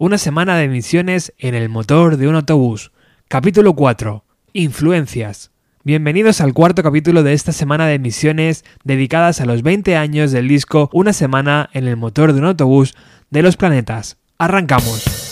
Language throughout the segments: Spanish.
Una semana de misiones en el motor de un autobús. Capítulo 4. Influencias. Bienvenidos al cuarto capítulo de esta semana de misiones dedicadas a los 20 años del disco Una semana en el motor de un autobús de los planetas. Arrancamos.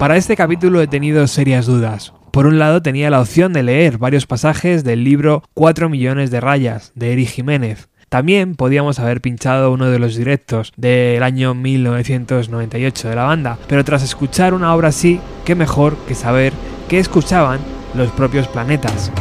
Para este capítulo he tenido serias dudas. Por un lado tenía la opción de leer varios pasajes del libro 4 millones de rayas de Eric Jiménez. También podíamos haber pinchado uno de los directos del año 1998 de la banda, pero tras escuchar una obra así, qué mejor que saber qué escuchaban los propios planetas.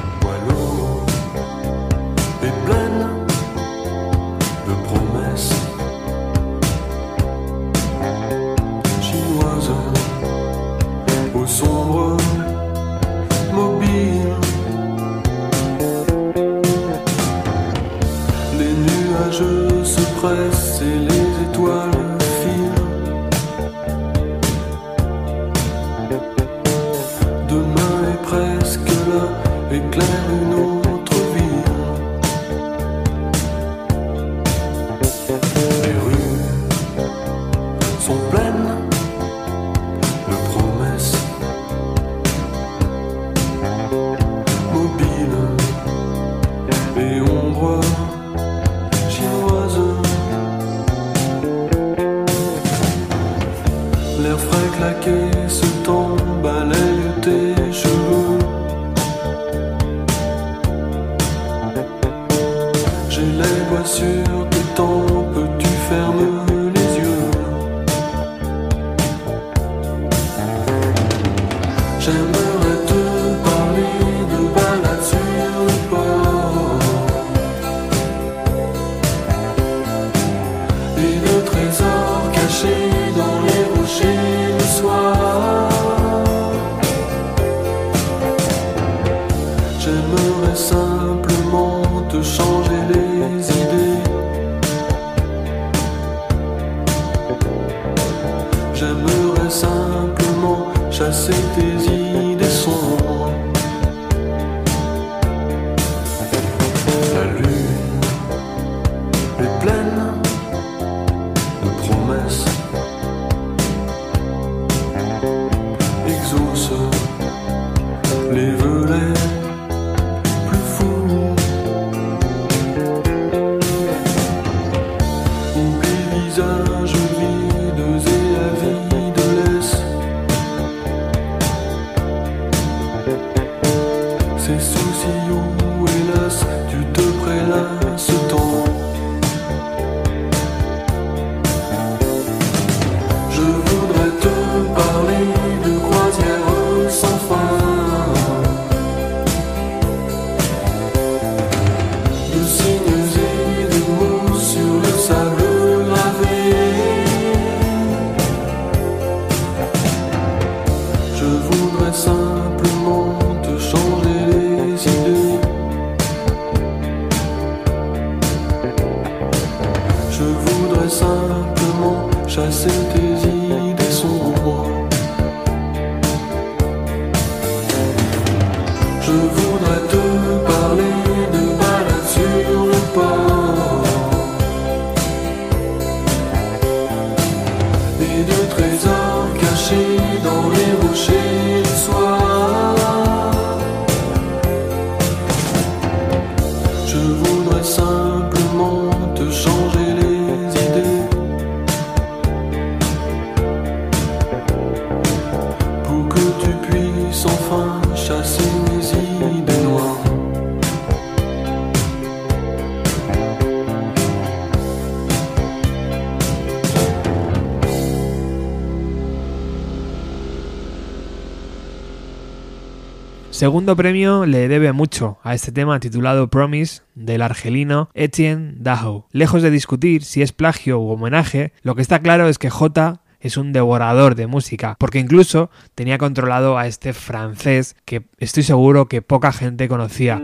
Segundo premio le debe mucho a este tema titulado Promise del argelino Etienne Daho. Lejos de discutir si es plagio u homenaje, lo que está claro es que J es un devorador de música, porque incluso tenía controlado a este francés que estoy seguro que poca gente conocía.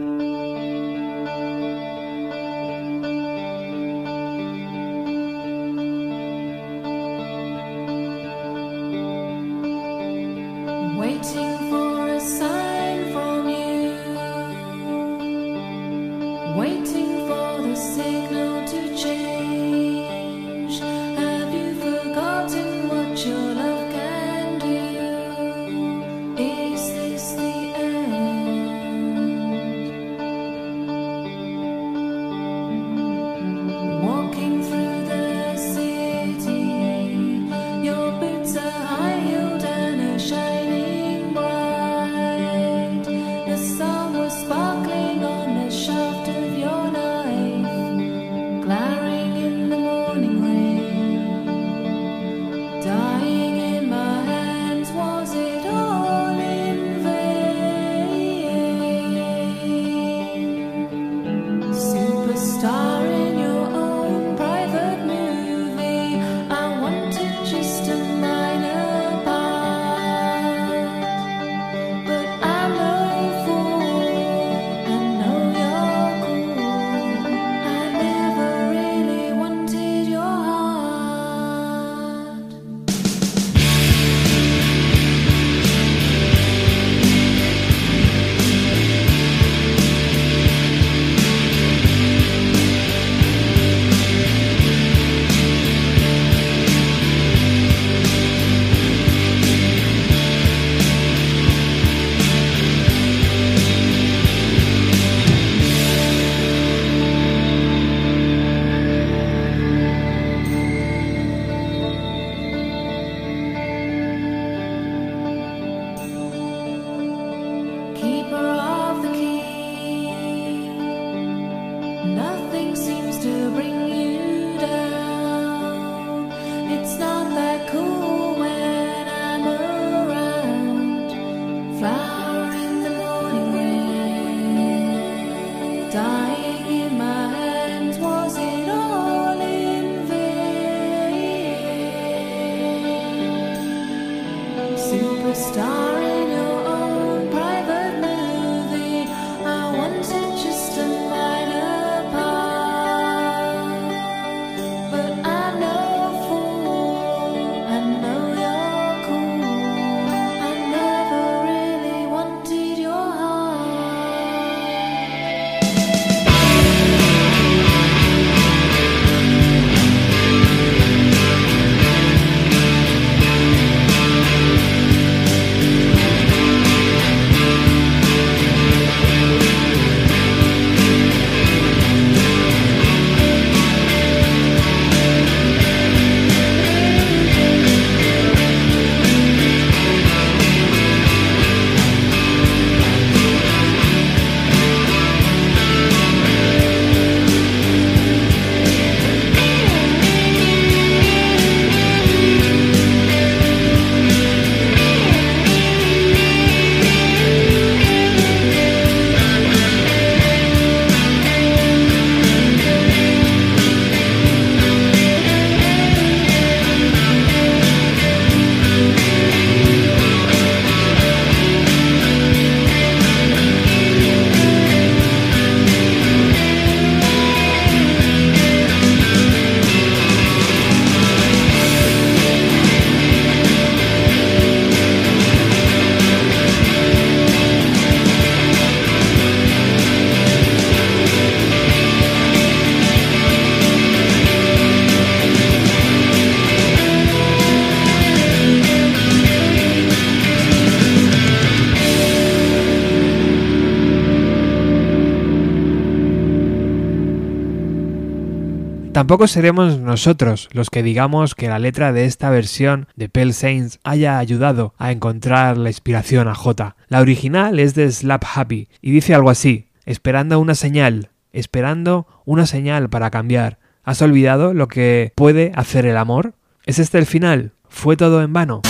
Tampoco seremos nosotros los que digamos que la letra de esta versión de Pale Saints haya ayudado a encontrar la inspiración a J. La original es de Slap Happy y dice algo así, esperando una señal, esperando una señal para cambiar. ¿Has olvidado lo que puede hacer el amor? ¿Es este el final? ¿Fue todo en vano?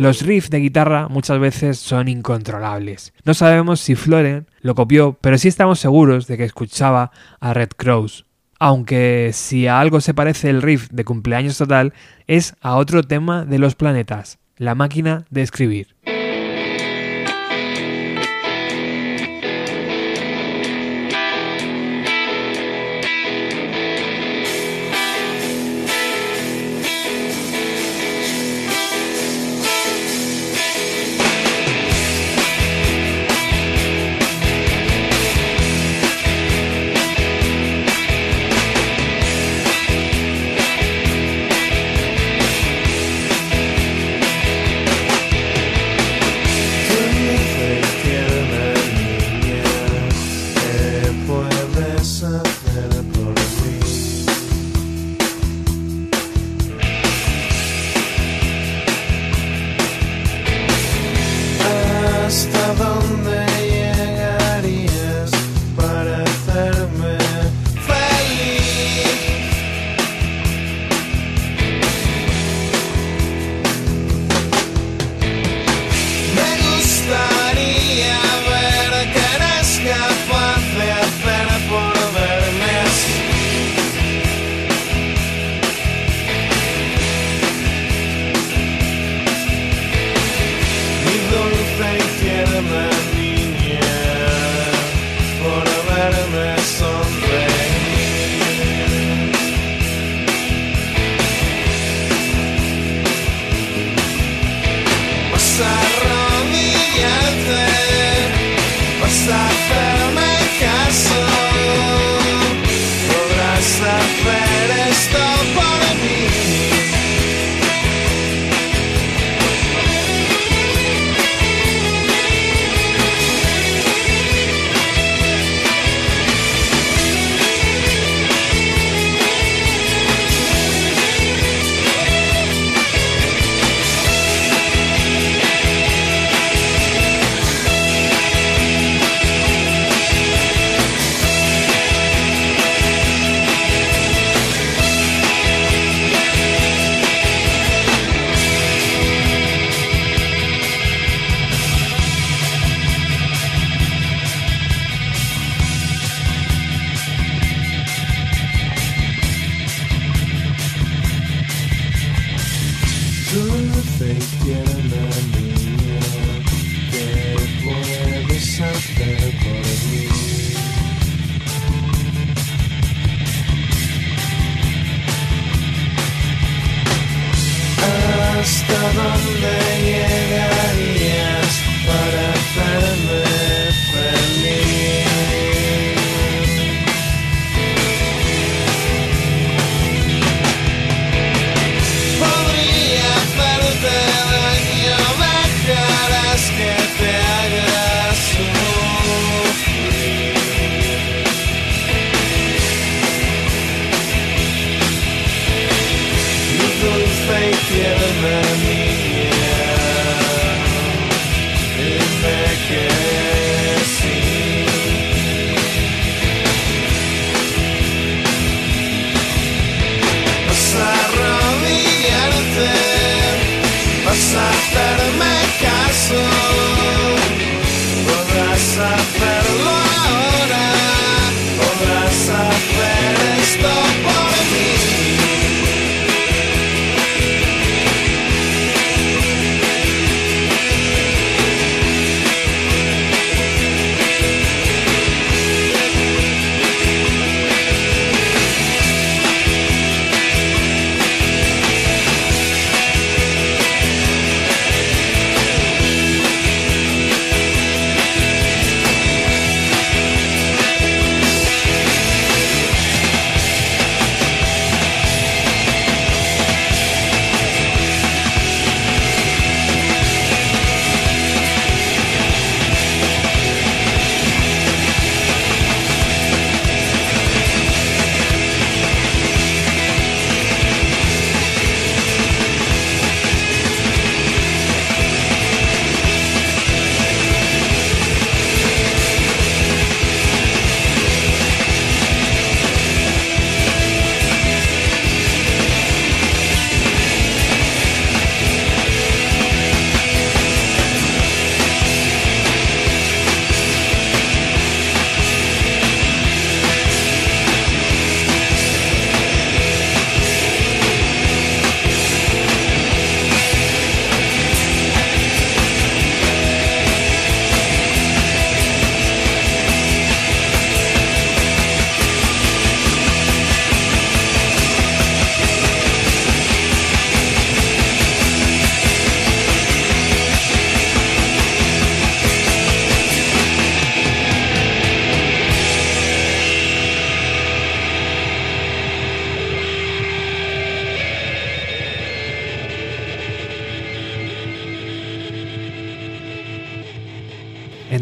Los riffs de guitarra muchas veces son incontrolables. No sabemos si Floren lo copió, pero sí estamos seguros de que escuchaba a Red Crows. Aunque si a algo se parece el riff de cumpleaños total, es a otro tema de los planetas, la máquina de escribir. Hasta coração, fé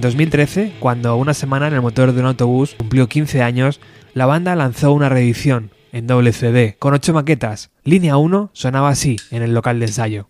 2013, cuando una semana en el motor de un autobús cumplió 15 años, la banda lanzó una reedición en doble CD con 8 maquetas. Línea 1 sonaba así en el local de ensayo.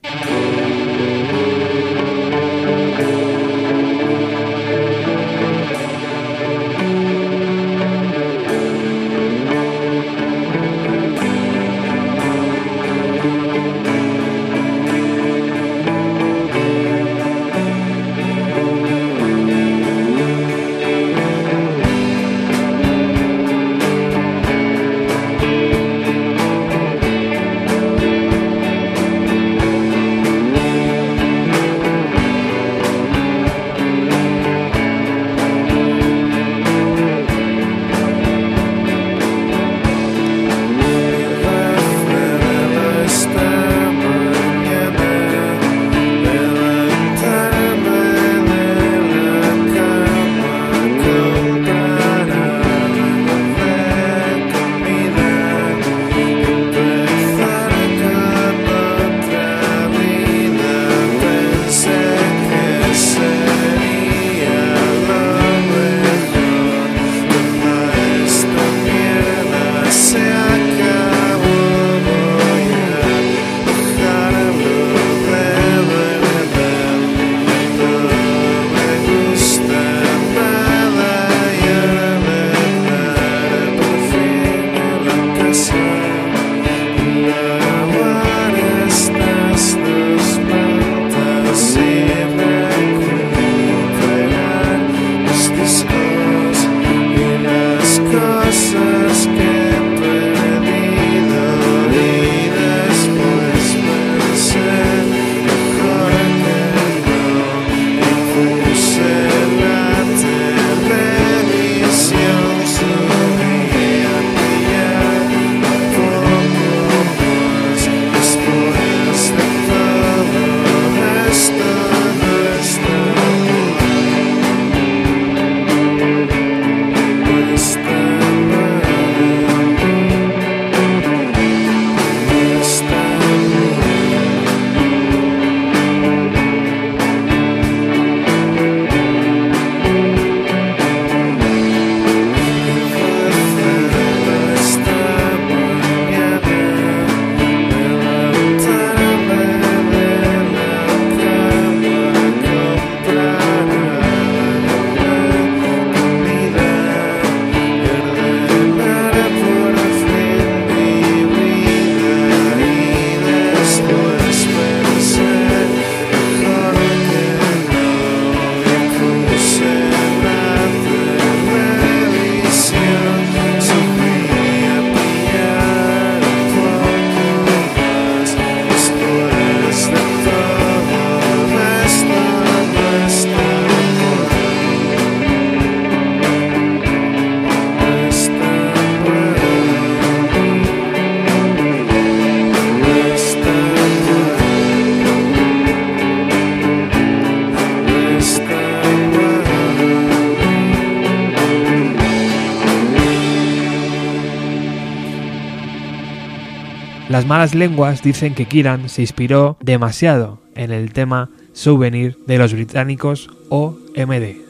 Malas lenguas dicen que Kiran se inspiró demasiado en el tema Souvenir de los británicos OMD.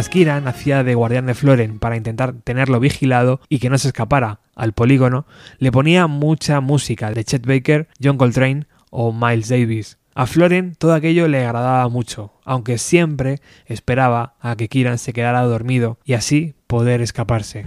Mientras Kieran hacía de guardián de Floren para intentar tenerlo vigilado y que no se escapara al polígono, le ponía mucha música de Chet Baker, John Coltrane o Miles Davis. A Floren todo aquello le agradaba mucho, aunque siempre esperaba a que Kieran se quedara dormido y así poder escaparse.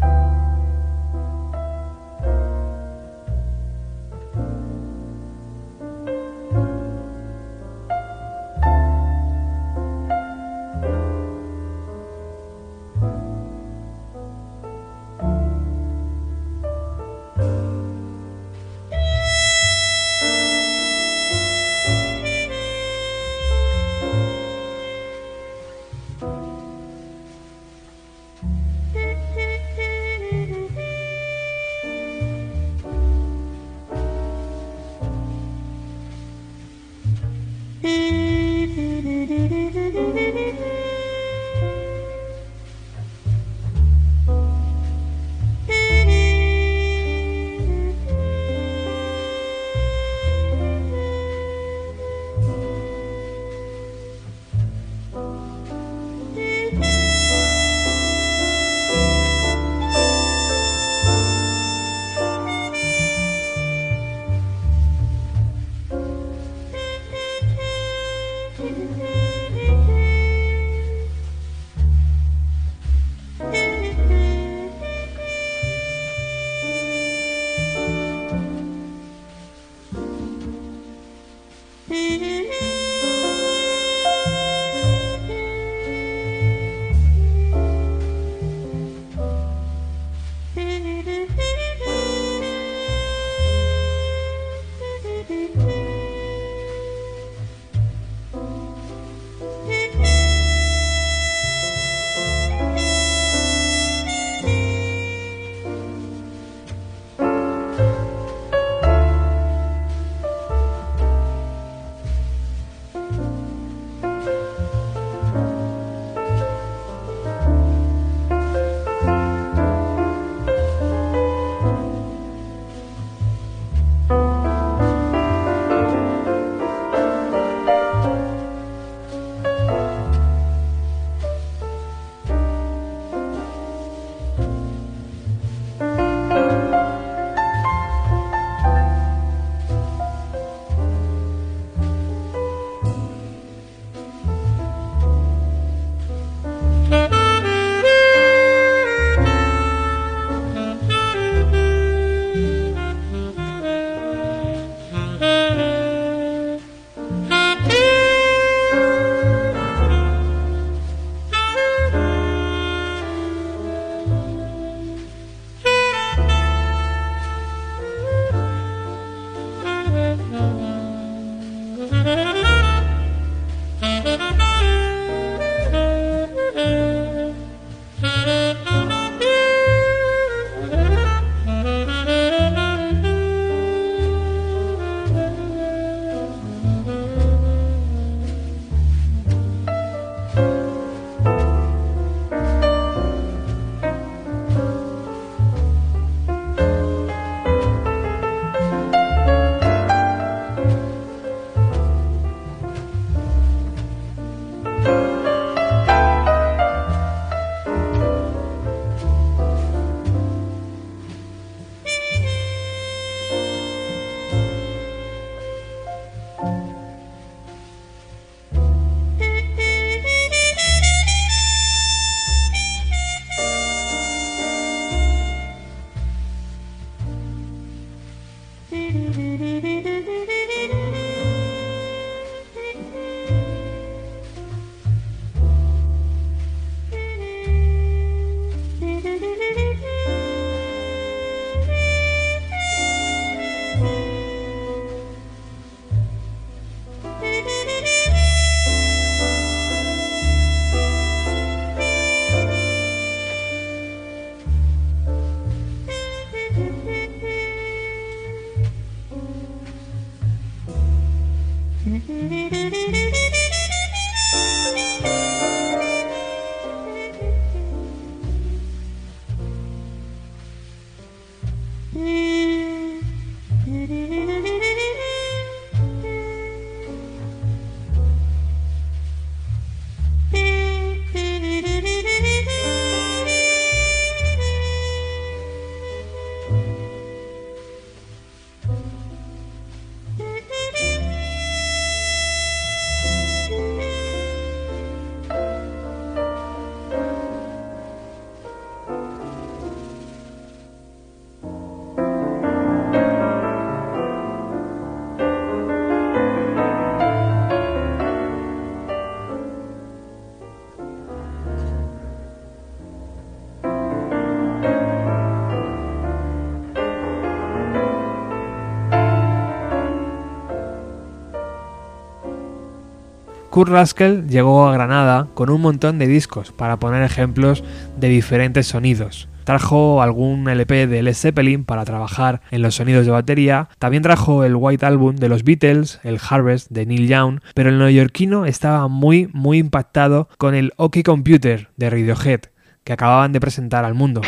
Kurt Ruskell llegó a Granada con un montón de discos para poner ejemplos de diferentes sonidos. Trajo algún LP de Led Zeppelin para trabajar en los sonidos de batería. También trajo el White Album de los Beatles, el Harvest de Neil Young, pero el neoyorquino estaba muy, muy impactado con el OK Computer de Radiohead, que acababan de presentar al mundo.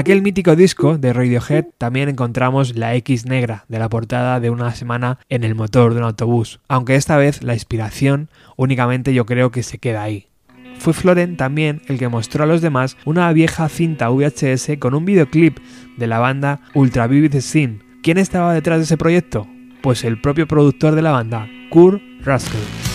Aquel mítico disco de Radiohead también encontramos la X negra de la portada de una semana en el motor de un autobús, aunque esta vez la inspiración únicamente yo creo que se queda ahí. Fue Floren también el que mostró a los demás una vieja cinta VHS con un videoclip de la banda Ultra Vivid Scene. ¿Quién estaba detrás de ese proyecto? Pues el propio productor de la banda, Kurt Russell.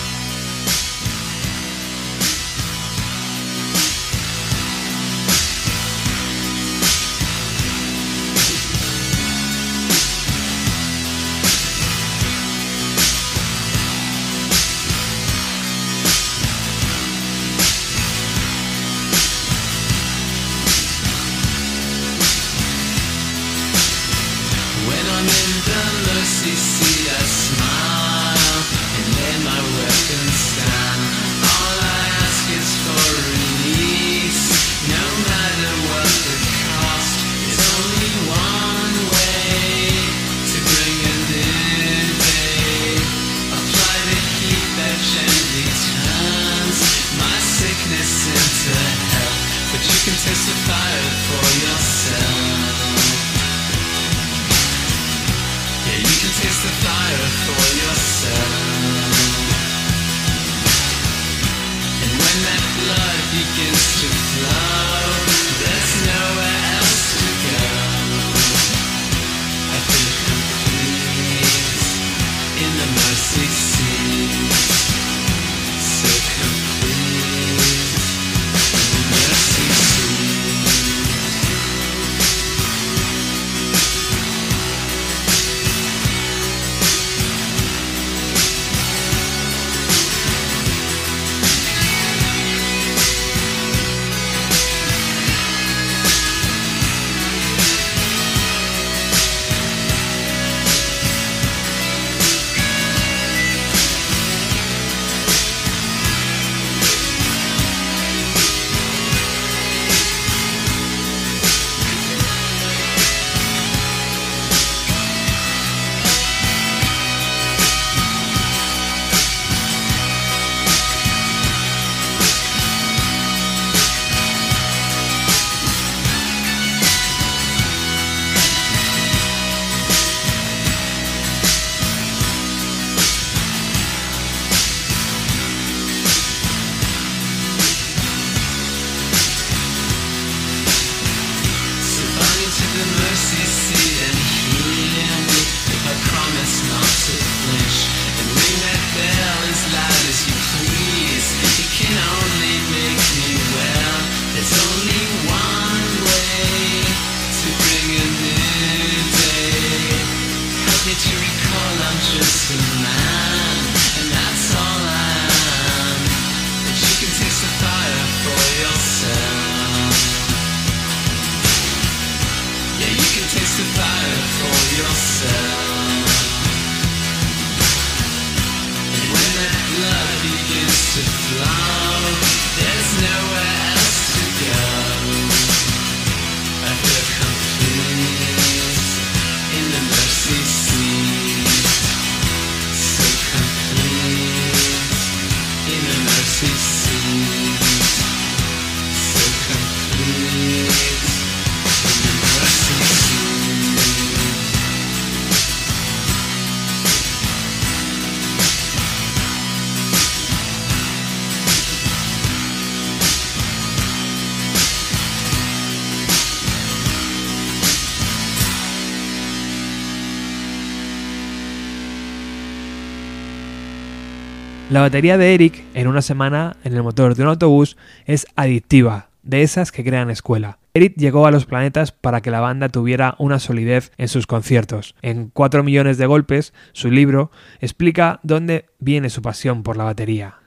La batería de Eric en una semana en el motor de un autobús es adictiva, de esas que crean escuela. Eric llegó a los planetas para que la banda tuviera una solidez en sus conciertos. En 4 millones de golpes, su libro explica dónde viene su pasión por la batería.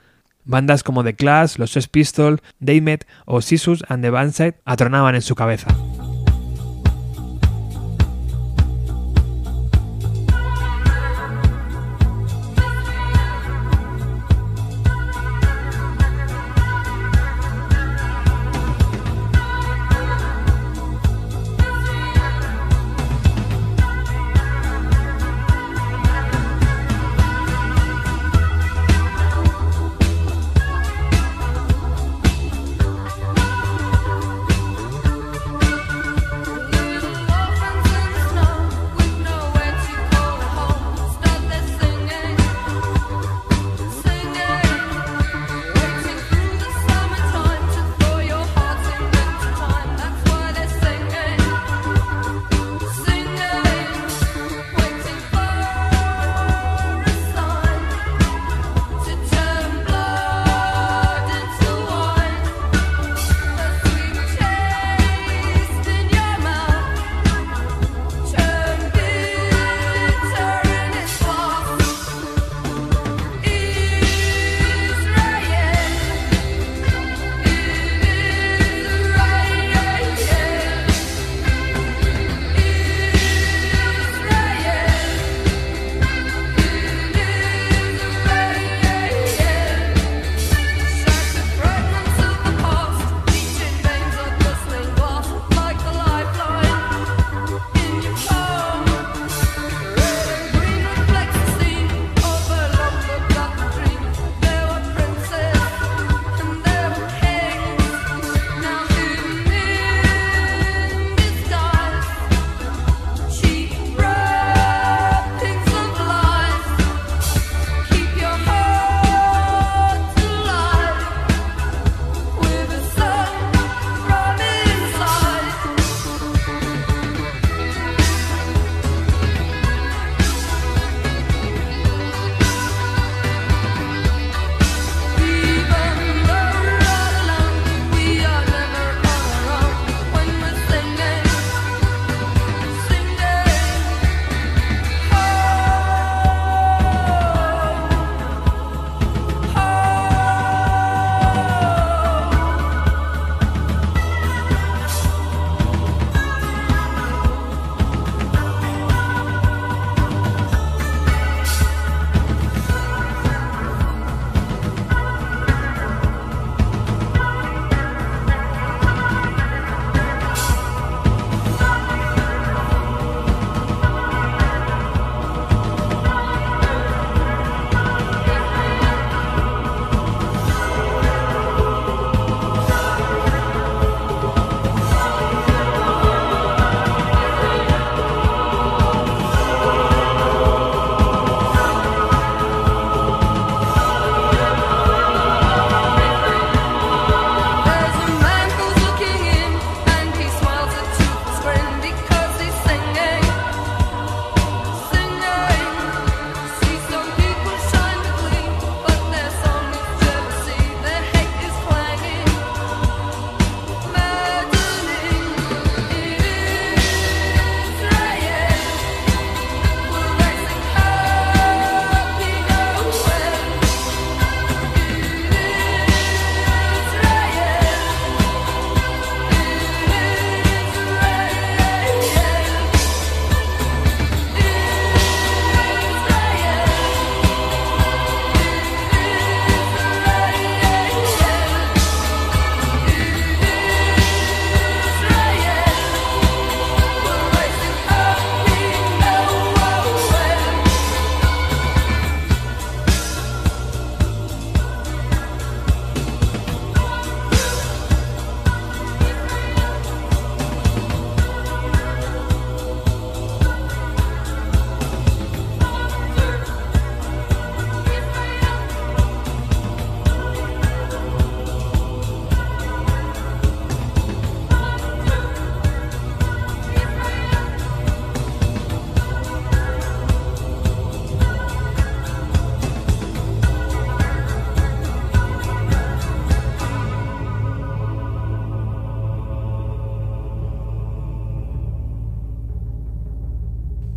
Bandas como The Clash, los Sex Pistols, Daymet o Sisus and the Bandside atronaban en su cabeza.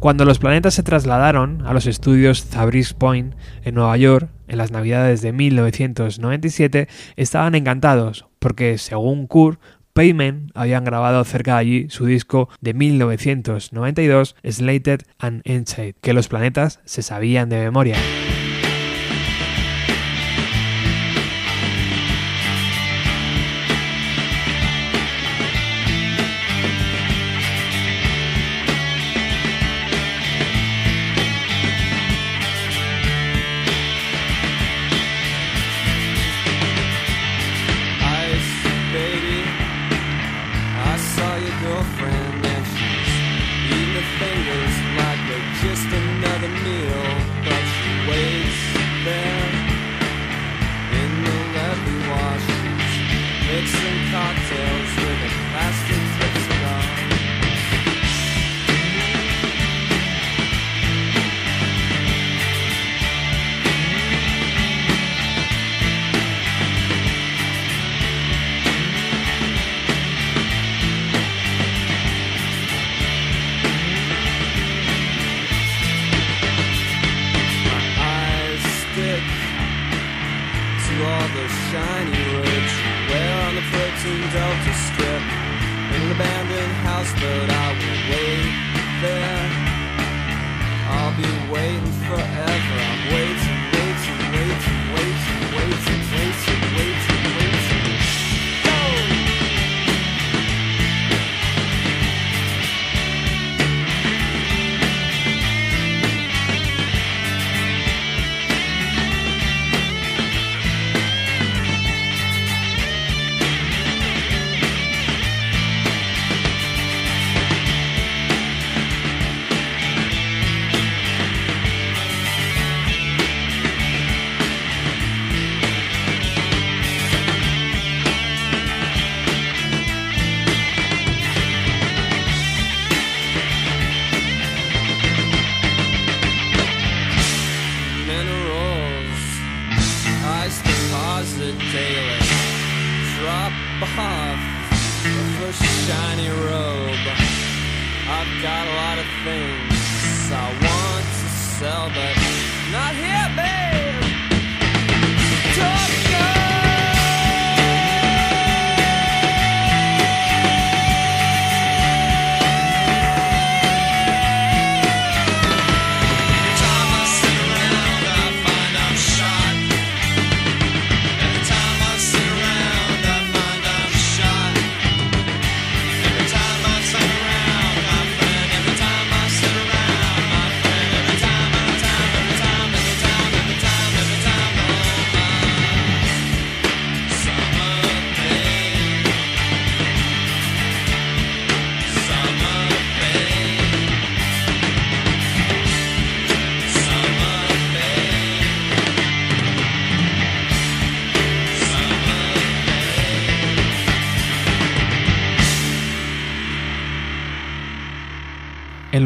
Cuando los planetas se trasladaron a los estudios Zabriskie Point en Nueva York en las navidades de 1997, estaban encantados porque, según Kurt, Payment habían grabado cerca de allí su disco de 1992, Slated and Inside, que los planetas se sabían de memoria. explore the shiny ridge Where on the 14 Delta Strip? In an abandoned house, but I will wait there. I'll be waiting forever. I'm waiting, waiting, waiting, waiting, waiting, waiting, waiting.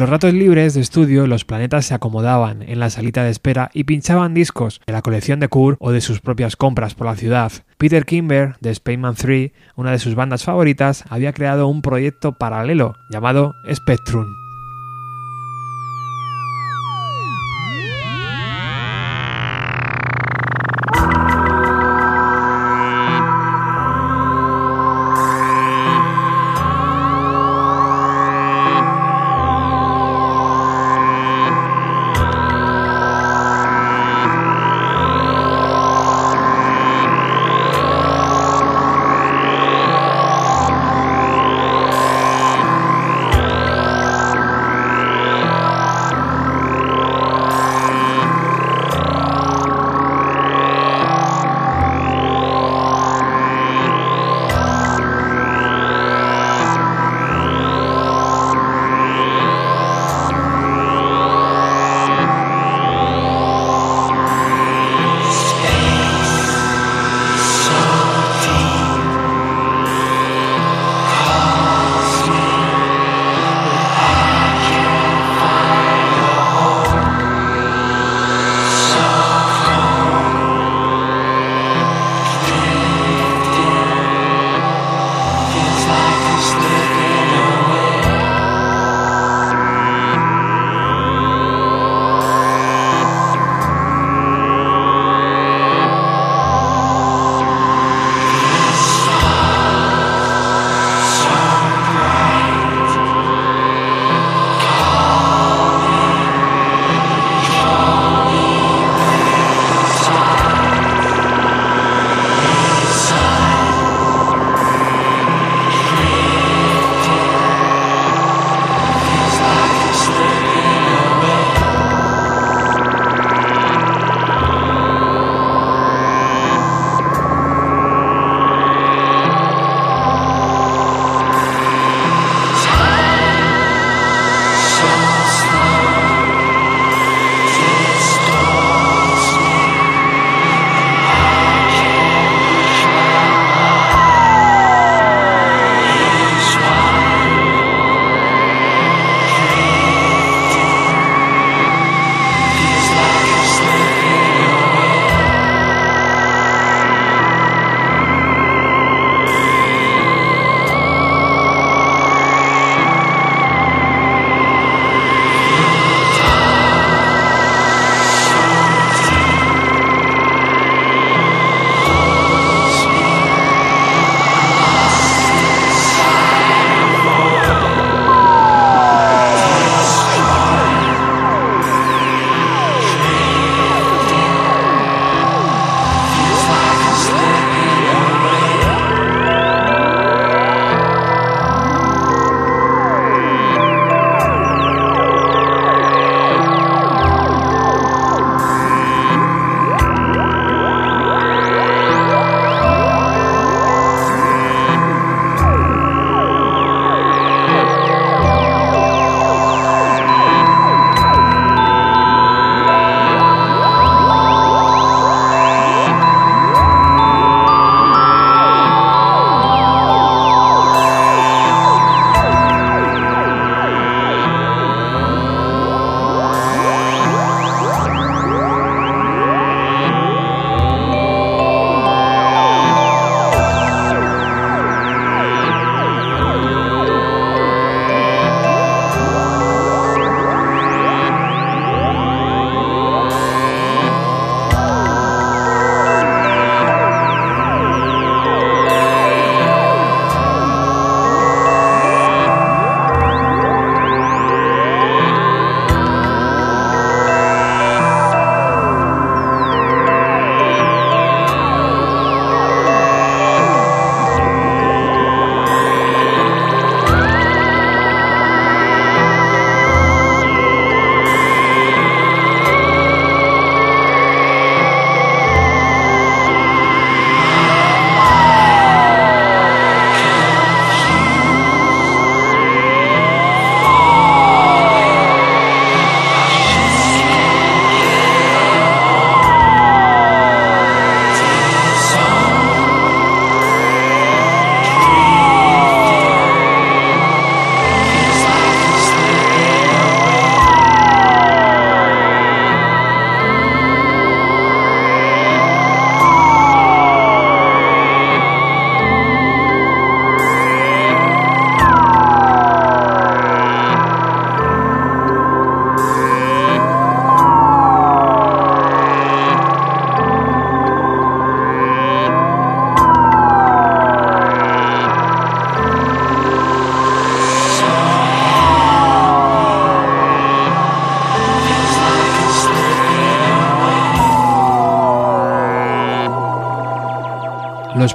Los ratos libres de estudio, los planetas se acomodaban en la salita de espera y pinchaban discos de la colección de Kurt o de sus propias compras por la ciudad. Peter Kimber, de Spaceman 3, una de sus bandas favoritas, había creado un proyecto paralelo llamado Spectrum.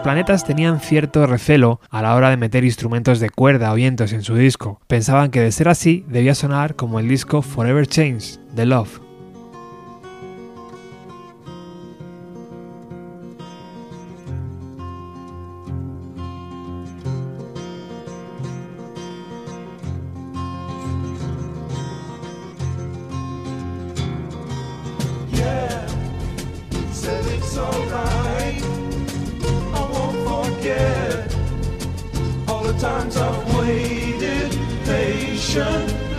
Planetas tenían cierto recelo a la hora de meter instrumentos de cuerda o vientos en su disco. Pensaban que de ser así debía sonar como el disco Forever Change de Love. the times I've waited patient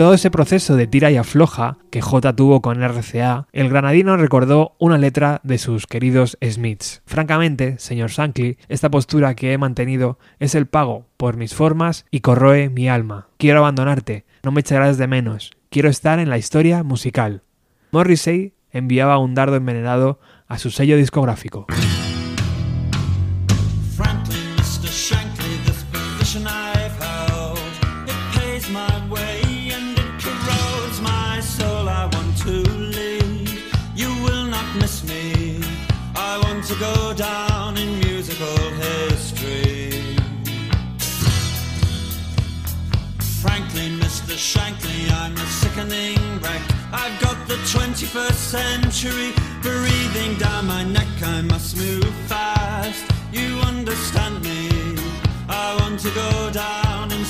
todo ese proceso de tira y afloja que J tuvo con RCA, el granadino recordó una letra de sus queridos Smiths. Francamente, señor Shankly, esta postura que he mantenido es el pago por mis formas y corroe mi alma. Quiero abandonarte, no me echarás de menos, quiero estar en la historia musical. Morrissey enviaba un dardo envenenado a su sello discográfico. I've got the 21st century breathing down my neck. I must move fast. You understand me? I want to go down in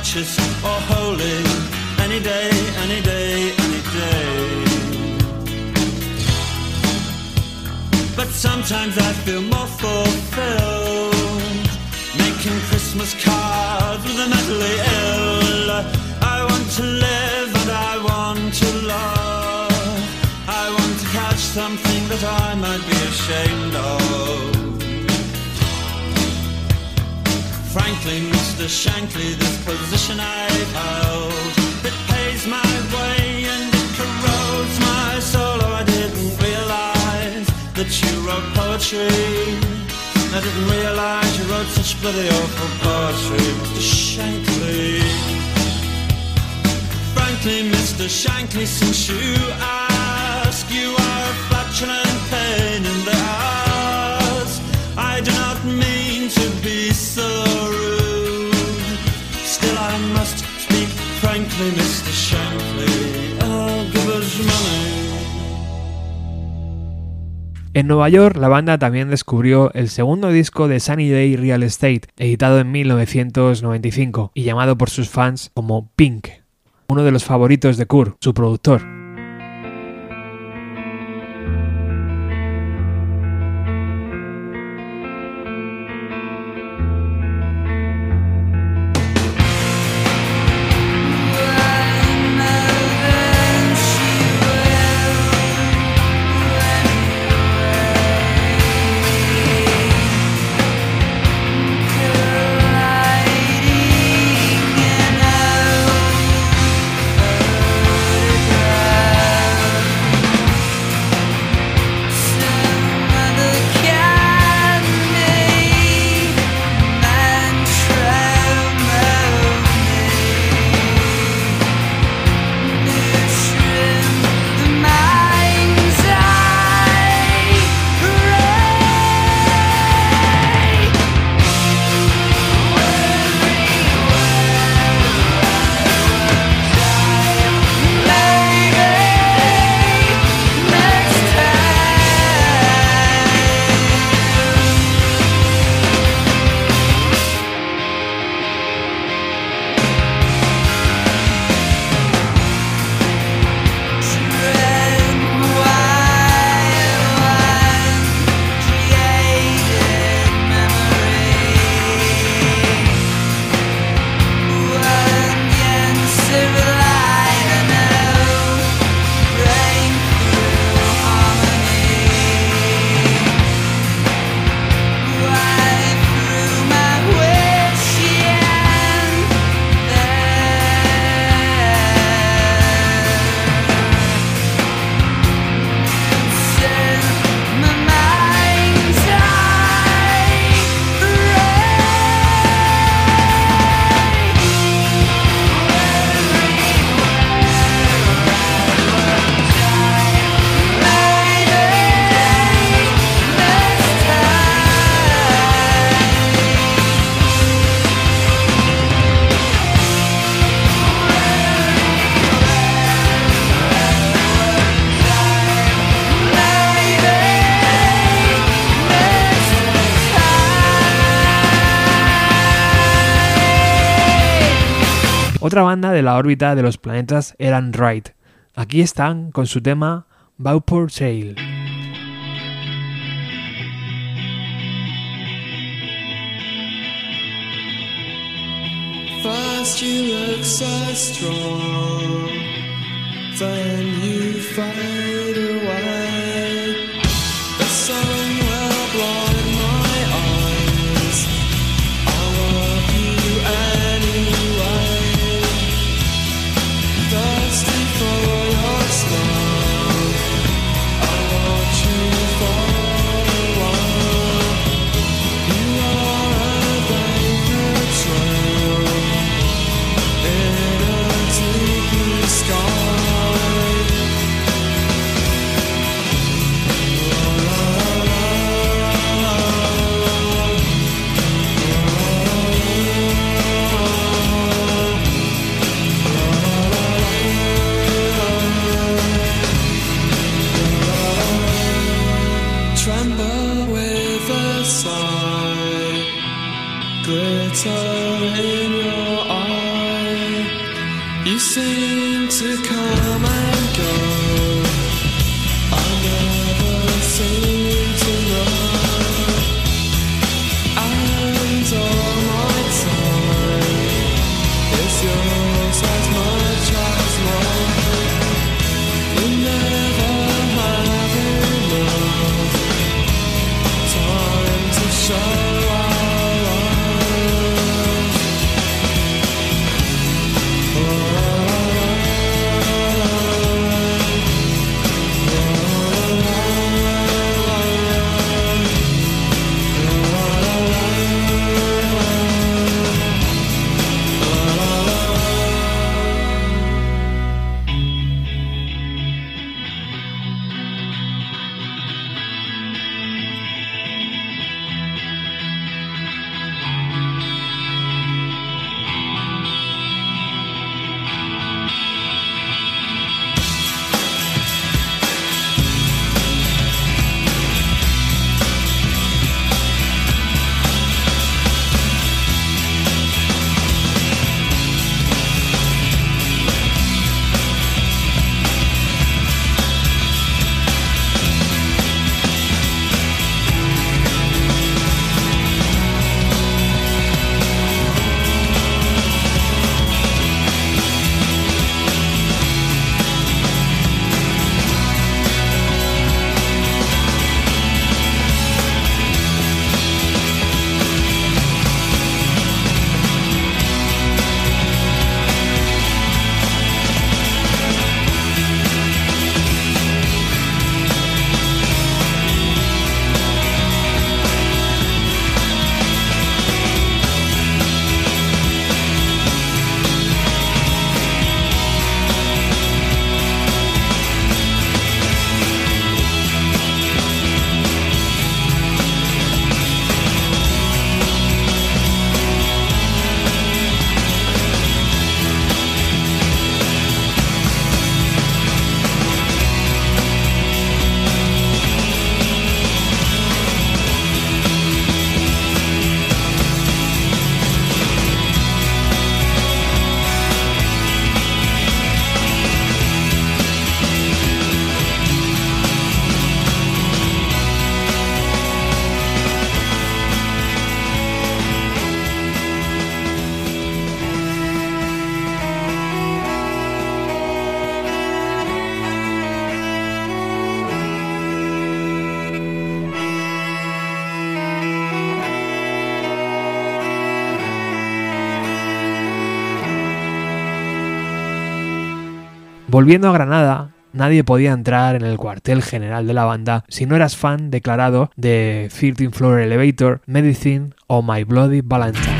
righteous or holy any day, any day, any day. But sometimes I feel more fulfilled making Christmas Christmas cards with the mentally ill. I want to live and I want to love. I want to catch something that I might be ashamed of. Frankly, Mr. Shankly, this position I've held, it pays my way and it corrodes my soul. Oh, I didn't realize that you wrote poetry. I didn't realize you wrote such bloody awful poetry, Mr. Shankly. Frankly, Mr. Shankly, since you ask, you are a flatulent pain in the ass. I do not mean En Nueva York, la banda también descubrió el segundo disco de Sunny Day Real Estate, editado en 1995 y llamado por sus fans como Pink, uno de los favoritos de Kurt, su productor. Órbita de los planetas eran Right. Aquí están con su tema you fade Volviendo a Granada, nadie podía entrar en el cuartel general de la banda si no eras fan declarado de 13 Floor Elevator, Medicine o My Bloody Valentine.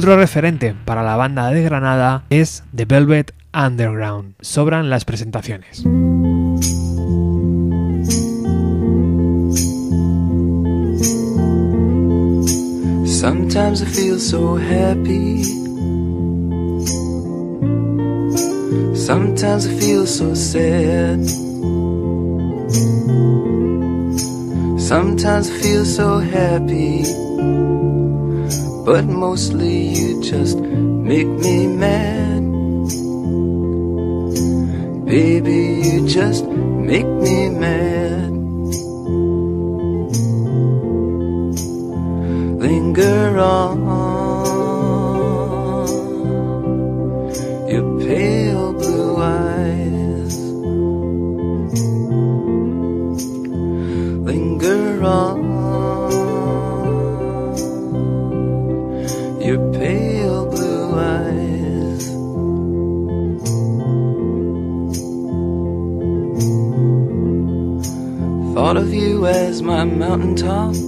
Otro referente para la banda de Granada es The Velvet Underground. Sobran las presentaciones. Sometimes I feel so happy. Sometimes I feel so sad. Sometimes I feel so happy. But mostly you just make me mad. Baby, you just make me mad. Linger on, toss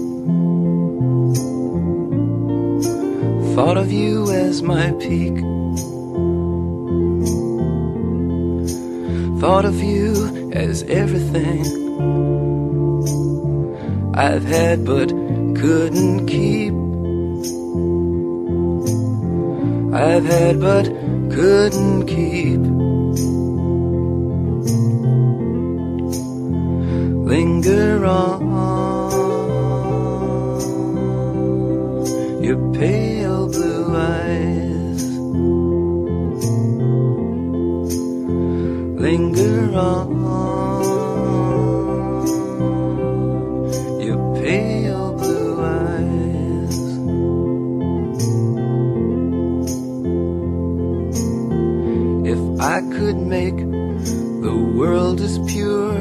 could make the world as pure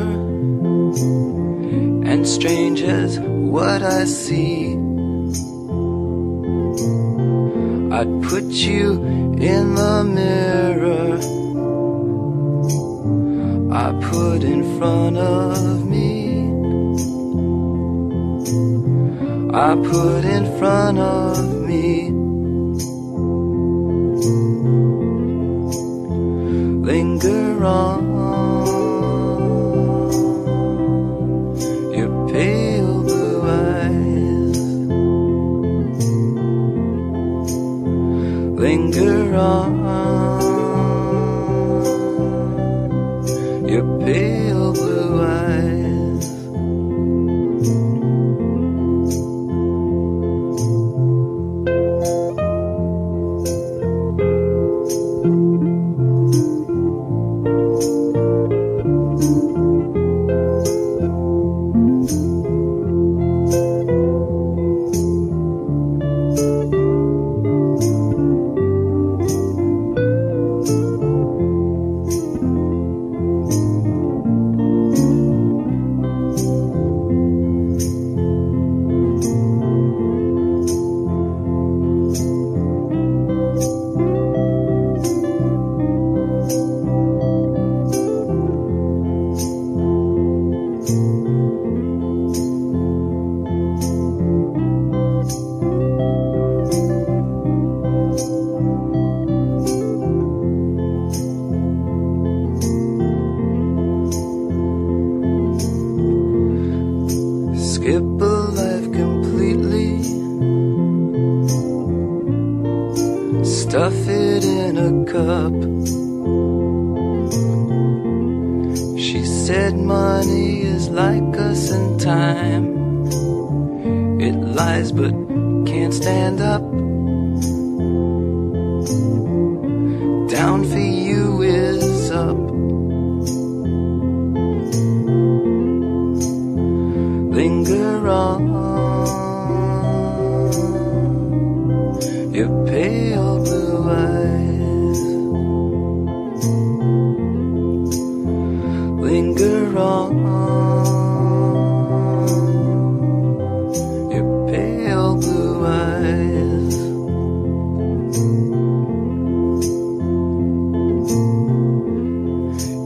and strange as what I see. I'd put you in the mirror I put in front of me. I put in front of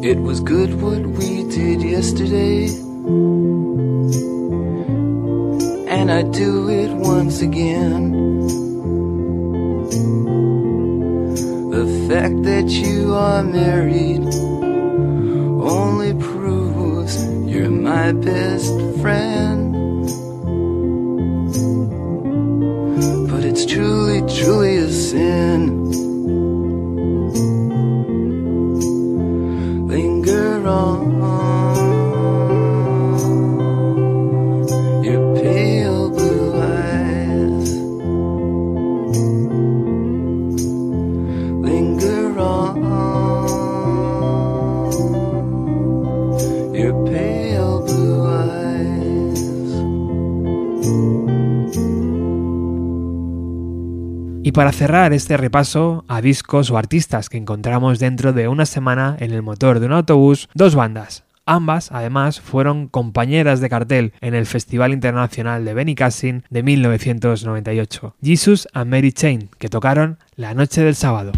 It was good what we did yesterday and I'd do it once again. The fact that you are married only proves you're my best para cerrar este repaso a discos o artistas que encontramos dentro de una semana en el motor de un autobús, dos bandas. Ambas, además, fueron compañeras de cartel en el Festival Internacional de Benicassin de 1998, Jesus and Mary Chain, que tocaron la noche del sábado.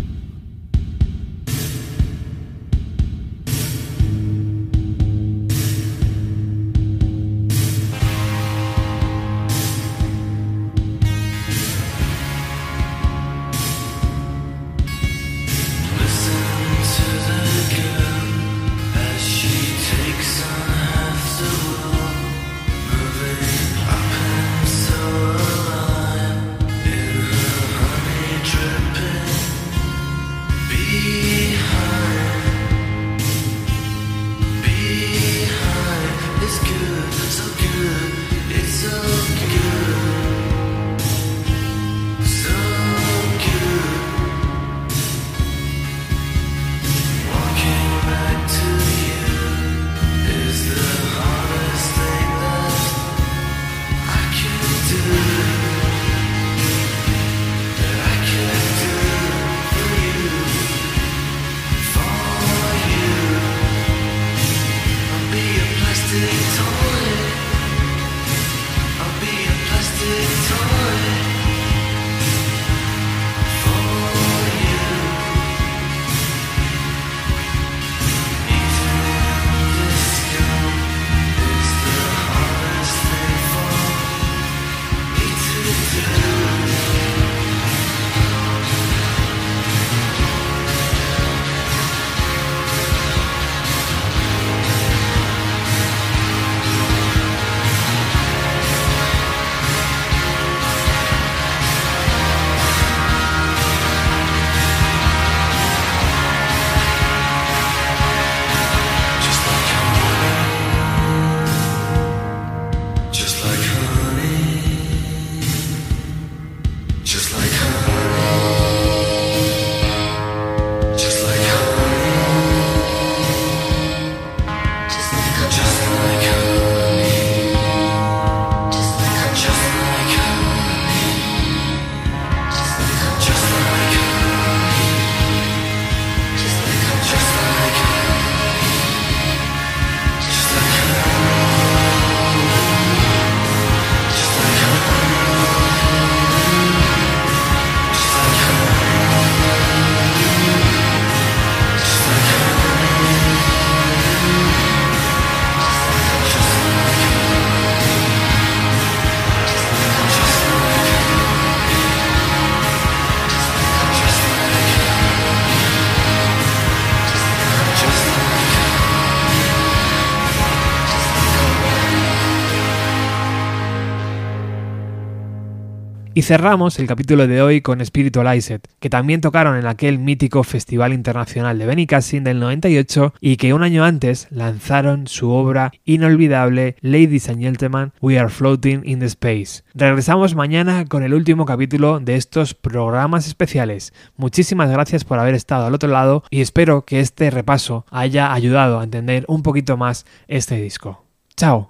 Y cerramos el capítulo de hoy con Spiritualized, que también tocaron en aquel mítico Festival Internacional de Benicassin del 98 y que un año antes lanzaron su obra inolvidable Ladies and Gentlemen, We Are Floating in the Space. Regresamos mañana con el último capítulo de estos programas especiales. Muchísimas gracias por haber estado al otro lado y espero que este repaso haya ayudado a entender un poquito más este disco. Chao.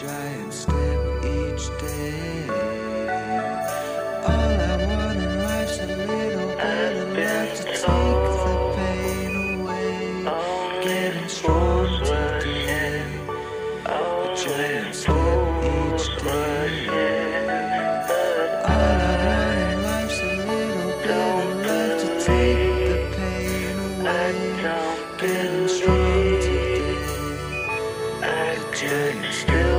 giant step each day. All I want in life's a little bit of love to take the pain away. Getting stronger today. A giant step each day. All I want in life's a little bit of love to take the pain away. Getting stronger today. A giant step.